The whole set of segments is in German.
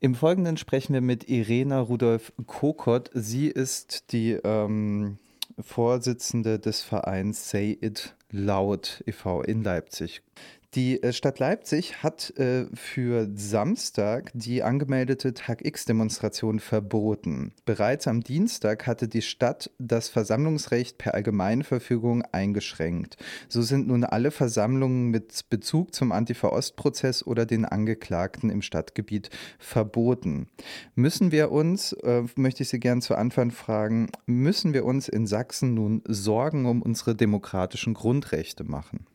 Im Folgenden sprechen wir mit Irena Rudolf Kokott. Sie ist die ähm, Vorsitzende des Vereins Say It Loud e.V. in Leipzig. Die äh, Stadt Leipzig hat äh, für Samstag die angemeldete Tag X-Demonstration verboten. Bereits am Dienstag hatte die Stadt das Versammlungsrecht per Allgemeinverfügung eingeschränkt. So sind nun alle Versammlungen mit Bezug zum Antifa-Ost-Prozess oder den Angeklagten im Stadtgebiet verboten. Müssen wir uns, äh, möchte ich Sie gern zu Anfang fragen, müssen wir uns in Sachsen nun Sorgen um unsere demokratischen Grundrechte machen?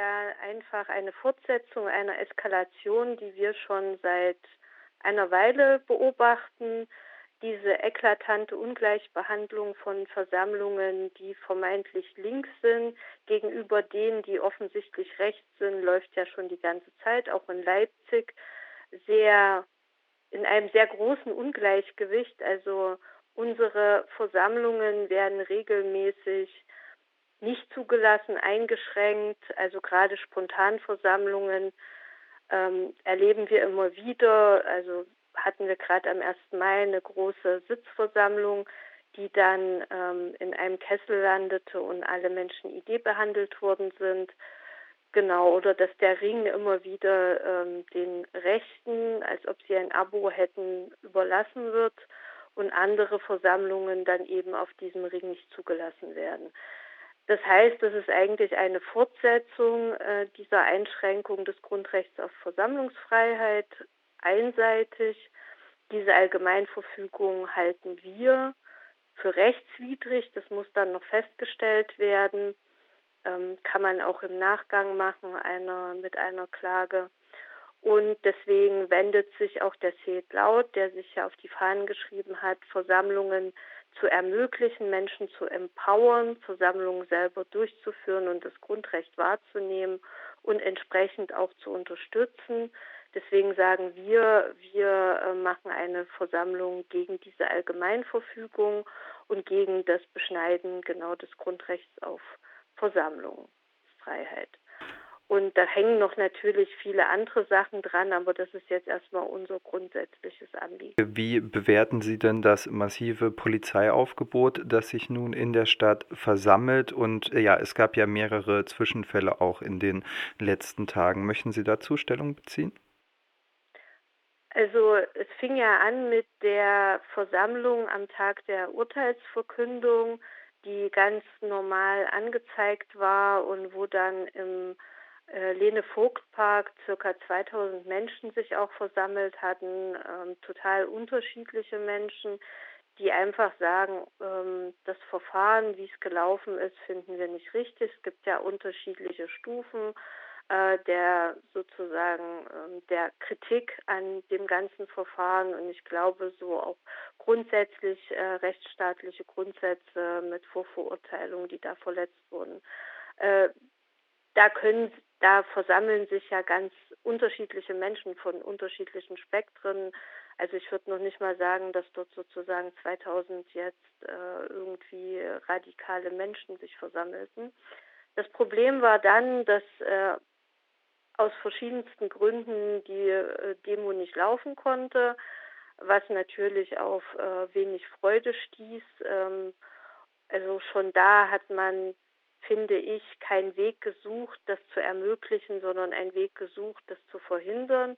Einfach eine Fortsetzung einer Eskalation, die wir schon seit einer Weile beobachten. Diese eklatante Ungleichbehandlung von Versammlungen, die vermeintlich links sind, gegenüber denen, die offensichtlich rechts sind, läuft ja schon die ganze Zeit, auch in Leipzig, sehr in einem sehr großen Ungleichgewicht. Also unsere Versammlungen werden regelmäßig nicht zugelassen, eingeschränkt. Also gerade Spontanversammlungen ähm, erleben wir immer wieder. Also hatten wir gerade am 1. Mai eine große Sitzversammlung, die dann ähm, in einem Kessel landete und alle Menschen Idee behandelt worden sind. Genau, oder dass der Ring immer wieder ähm, den Rechten, als ob sie ein Abo hätten, überlassen wird und andere Versammlungen dann eben auf diesem Ring nicht zugelassen werden. Das heißt, das ist eigentlich eine Fortsetzung äh, dieser Einschränkung des Grundrechts auf Versammlungsfreiheit einseitig. Diese Allgemeinverfügung halten wir für rechtswidrig. Das muss dann noch festgestellt werden. Ähm, kann man auch im Nachgang machen einer, mit einer Klage. Und deswegen wendet sich auch der Seed Laut, der sich ja auf die Fahnen geschrieben hat, Versammlungen zu ermöglichen, Menschen zu empowern, Versammlungen selber durchzuführen und das Grundrecht wahrzunehmen und entsprechend auch zu unterstützen. Deswegen sagen wir, wir äh, machen eine Versammlung gegen diese Allgemeinverfügung und gegen das Beschneiden genau des Grundrechts auf Versammlungsfreiheit. Und da hängen noch natürlich viele andere Sachen dran, aber das ist jetzt erstmal unser grundsätzliches Anliegen. Wie bewerten Sie denn das massive Polizeiaufgebot, das sich nun in der Stadt versammelt? Und ja, es gab ja mehrere Zwischenfälle auch in den letzten Tagen. Möchten Sie dazu Stellung beziehen? Also es fing ja an mit der Versammlung am Tag der Urteilsverkündung, die ganz normal angezeigt war und wo dann im äh, Lene Vogt Park circa 2000 Menschen sich auch versammelt hatten, ähm, total unterschiedliche Menschen, die einfach sagen, ähm, das Verfahren, wie es gelaufen ist, finden wir nicht richtig. Es gibt ja unterschiedliche Stufen äh, der sozusagen äh, der Kritik an dem ganzen Verfahren und ich glaube so auch grundsätzlich äh, rechtsstaatliche Grundsätze mit Vorverurteilungen, die da verletzt wurden. Äh, da können da versammeln sich ja ganz unterschiedliche Menschen von unterschiedlichen Spektren. Also ich würde noch nicht mal sagen, dass dort sozusagen 2000 jetzt äh, irgendwie radikale Menschen sich versammelten. Das Problem war dann, dass äh, aus verschiedensten Gründen die äh, Demo nicht laufen konnte, was natürlich auf äh, wenig Freude stieß. Ähm, also schon da hat man finde ich, keinen Weg gesucht, das zu ermöglichen, sondern einen Weg gesucht, das zu verhindern.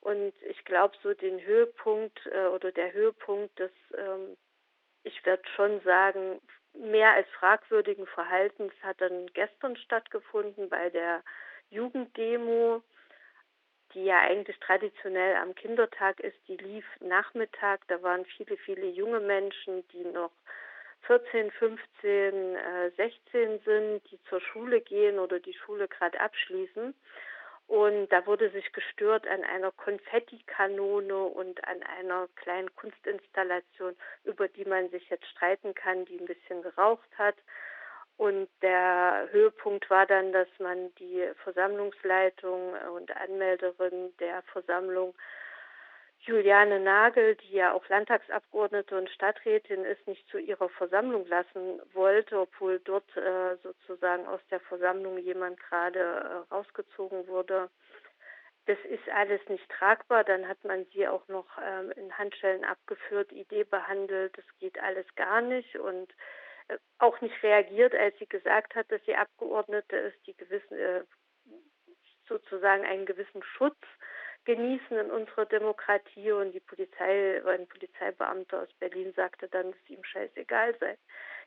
Und ich glaube, so den Höhepunkt äh, oder der Höhepunkt des, ähm, ich werde schon sagen, mehr als fragwürdigen Verhaltens hat dann gestern stattgefunden bei der Jugenddemo, die ja eigentlich traditionell am Kindertag ist. Die lief Nachmittag, da waren viele, viele junge Menschen, die noch 14, 15, äh, 16 sind, die zur Schule gehen oder die Schule gerade abschließen. Und da wurde sich gestört an einer Konfettikanone und an einer kleinen Kunstinstallation, über die man sich jetzt streiten kann, die ein bisschen geraucht hat. Und der Höhepunkt war dann, dass man die Versammlungsleitung und Anmelderin der Versammlung Juliane Nagel, die ja auch Landtagsabgeordnete und Stadträtin ist, nicht zu ihrer Versammlung lassen wollte, obwohl dort äh, sozusagen aus der Versammlung jemand gerade äh, rausgezogen wurde. das ist alles nicht tragbar. Dann hat man sie auch noch ähm, in Handschellen abgeführt, Idee behandelt, das geht alles gar nicht und äh, auch nicht reagiert, als sie gesagt hat, dass sie Abgeordnete ist, die gewissen, äh, sozusagen einen gewissen Schutz genießen in unserer Demokratie und die Polizei, ein Polizeibeamter aus Berlin sagte dann, dass ihm scheißegal sei.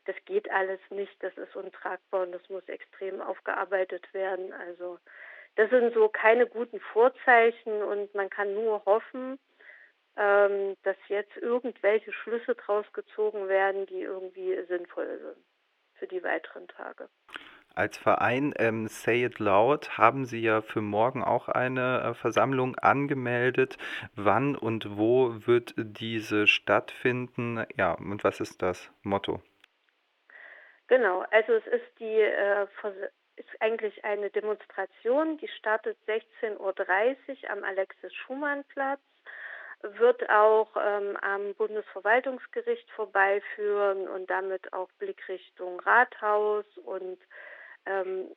Das geht alles nicht, das ist untragbar und das muss extrem aufgearbeitet werden. Also das sind so keine guten Vorzeichen und man kann nur hoffen, ähm, dass jetzt irgendwelche Schlüsse draus gezogen werden, die irgendwie sinnvoll sind für die weiteren Tage. Als Verein ähm, Say It Loud haben Sie ja für morgen auch eine äh, Versammlung angemeldet. Wann und wo wird diese stattfinden? Ja, und was ist das Motto? Genau, also es ist die äh, ist eigentlich eine Demonstration, die startet 16.30 Uhr am Alexis-Schumann-Platz, wird auch ähm, am Bundesverwaltungsgericht vorbeiführen und damit auch Blickrichtung Rathaus und ähm,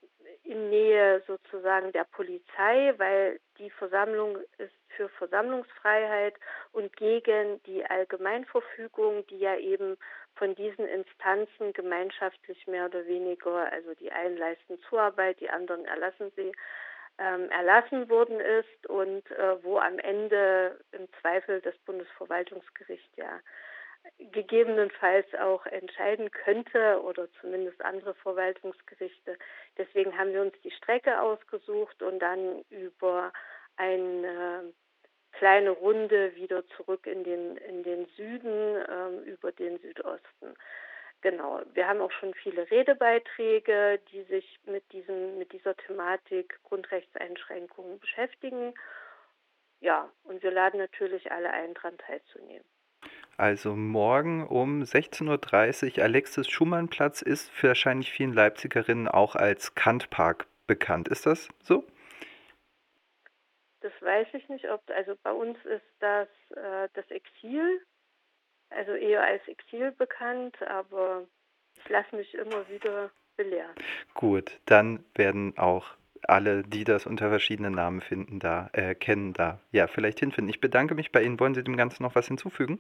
in Nähe sozusagen der Polizei, weil die Versammlung ist für Versammlungsfreiheit und gegen die Allgemeinverfügung, die ja eben von diesen Instanzen gemeinschaftlich mehr oder weniger, also die einen leisten Zuarbeit, die anderen erlassen sie, ähm, erlassen worden ist und äh, wo am Ende im Zweifel das Bundesverwaltungsgericht ja gegebenenfalls auch entscheiden könnte oder zumindest andere Verwaltungsgerichte. Deswegen haben wir uns die Strecke ausgesucht und dann über eine kleine Runde wieder zurück in den, in den Süden ähm, über den Südosten. Genau. Wir haben auch schon viele Redebeiträge, die sich mit diesem, mit dieser Thematik Grundrechtseinschränkungen beschäftigen. Ja, und wir laden natürlich alle ein, daran teilzunehmen. Also morgen um 16.30 Uhr Alexis Schumann Platz ist für wahrscheinlich vielen Leipzigerinnen auch als Kantpark bekannt. Ist das so? Das weiß ich nicht, ob also bei uns ist das äh, das Exil, also eher als Exil bekannt, aber ich lasse mich immer wieder belehren. Gut, dann werden auch alle, die das unter verschiedenen Namen finden, da äh, kennen, da ja vielleicht hinfinden. Ich bedanke mich bei Ihnen. Wollen Sie dem Ganzen noch was hinzufügen?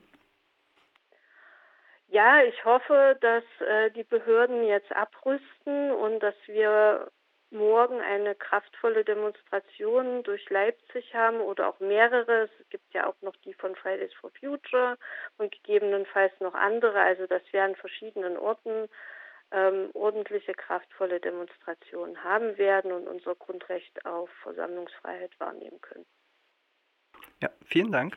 Ja, ich hoffe, dass äh, die Behörden jetzt abrüsten und dass wir morgen eine kraftvolle Demonstration durch Leipzig haben oder auch mehrere. Es gibt ja auch noch die von Fridays for Future und gegebenenfalls noch andere. Also dass wir an verschiedenen Orten ähm, ordentliche, kraftvolle Demonstrationen haben werden und unser Grundrecht auf Versammlungsfreiheit wahrnehmen können. Ja, vielen Dank.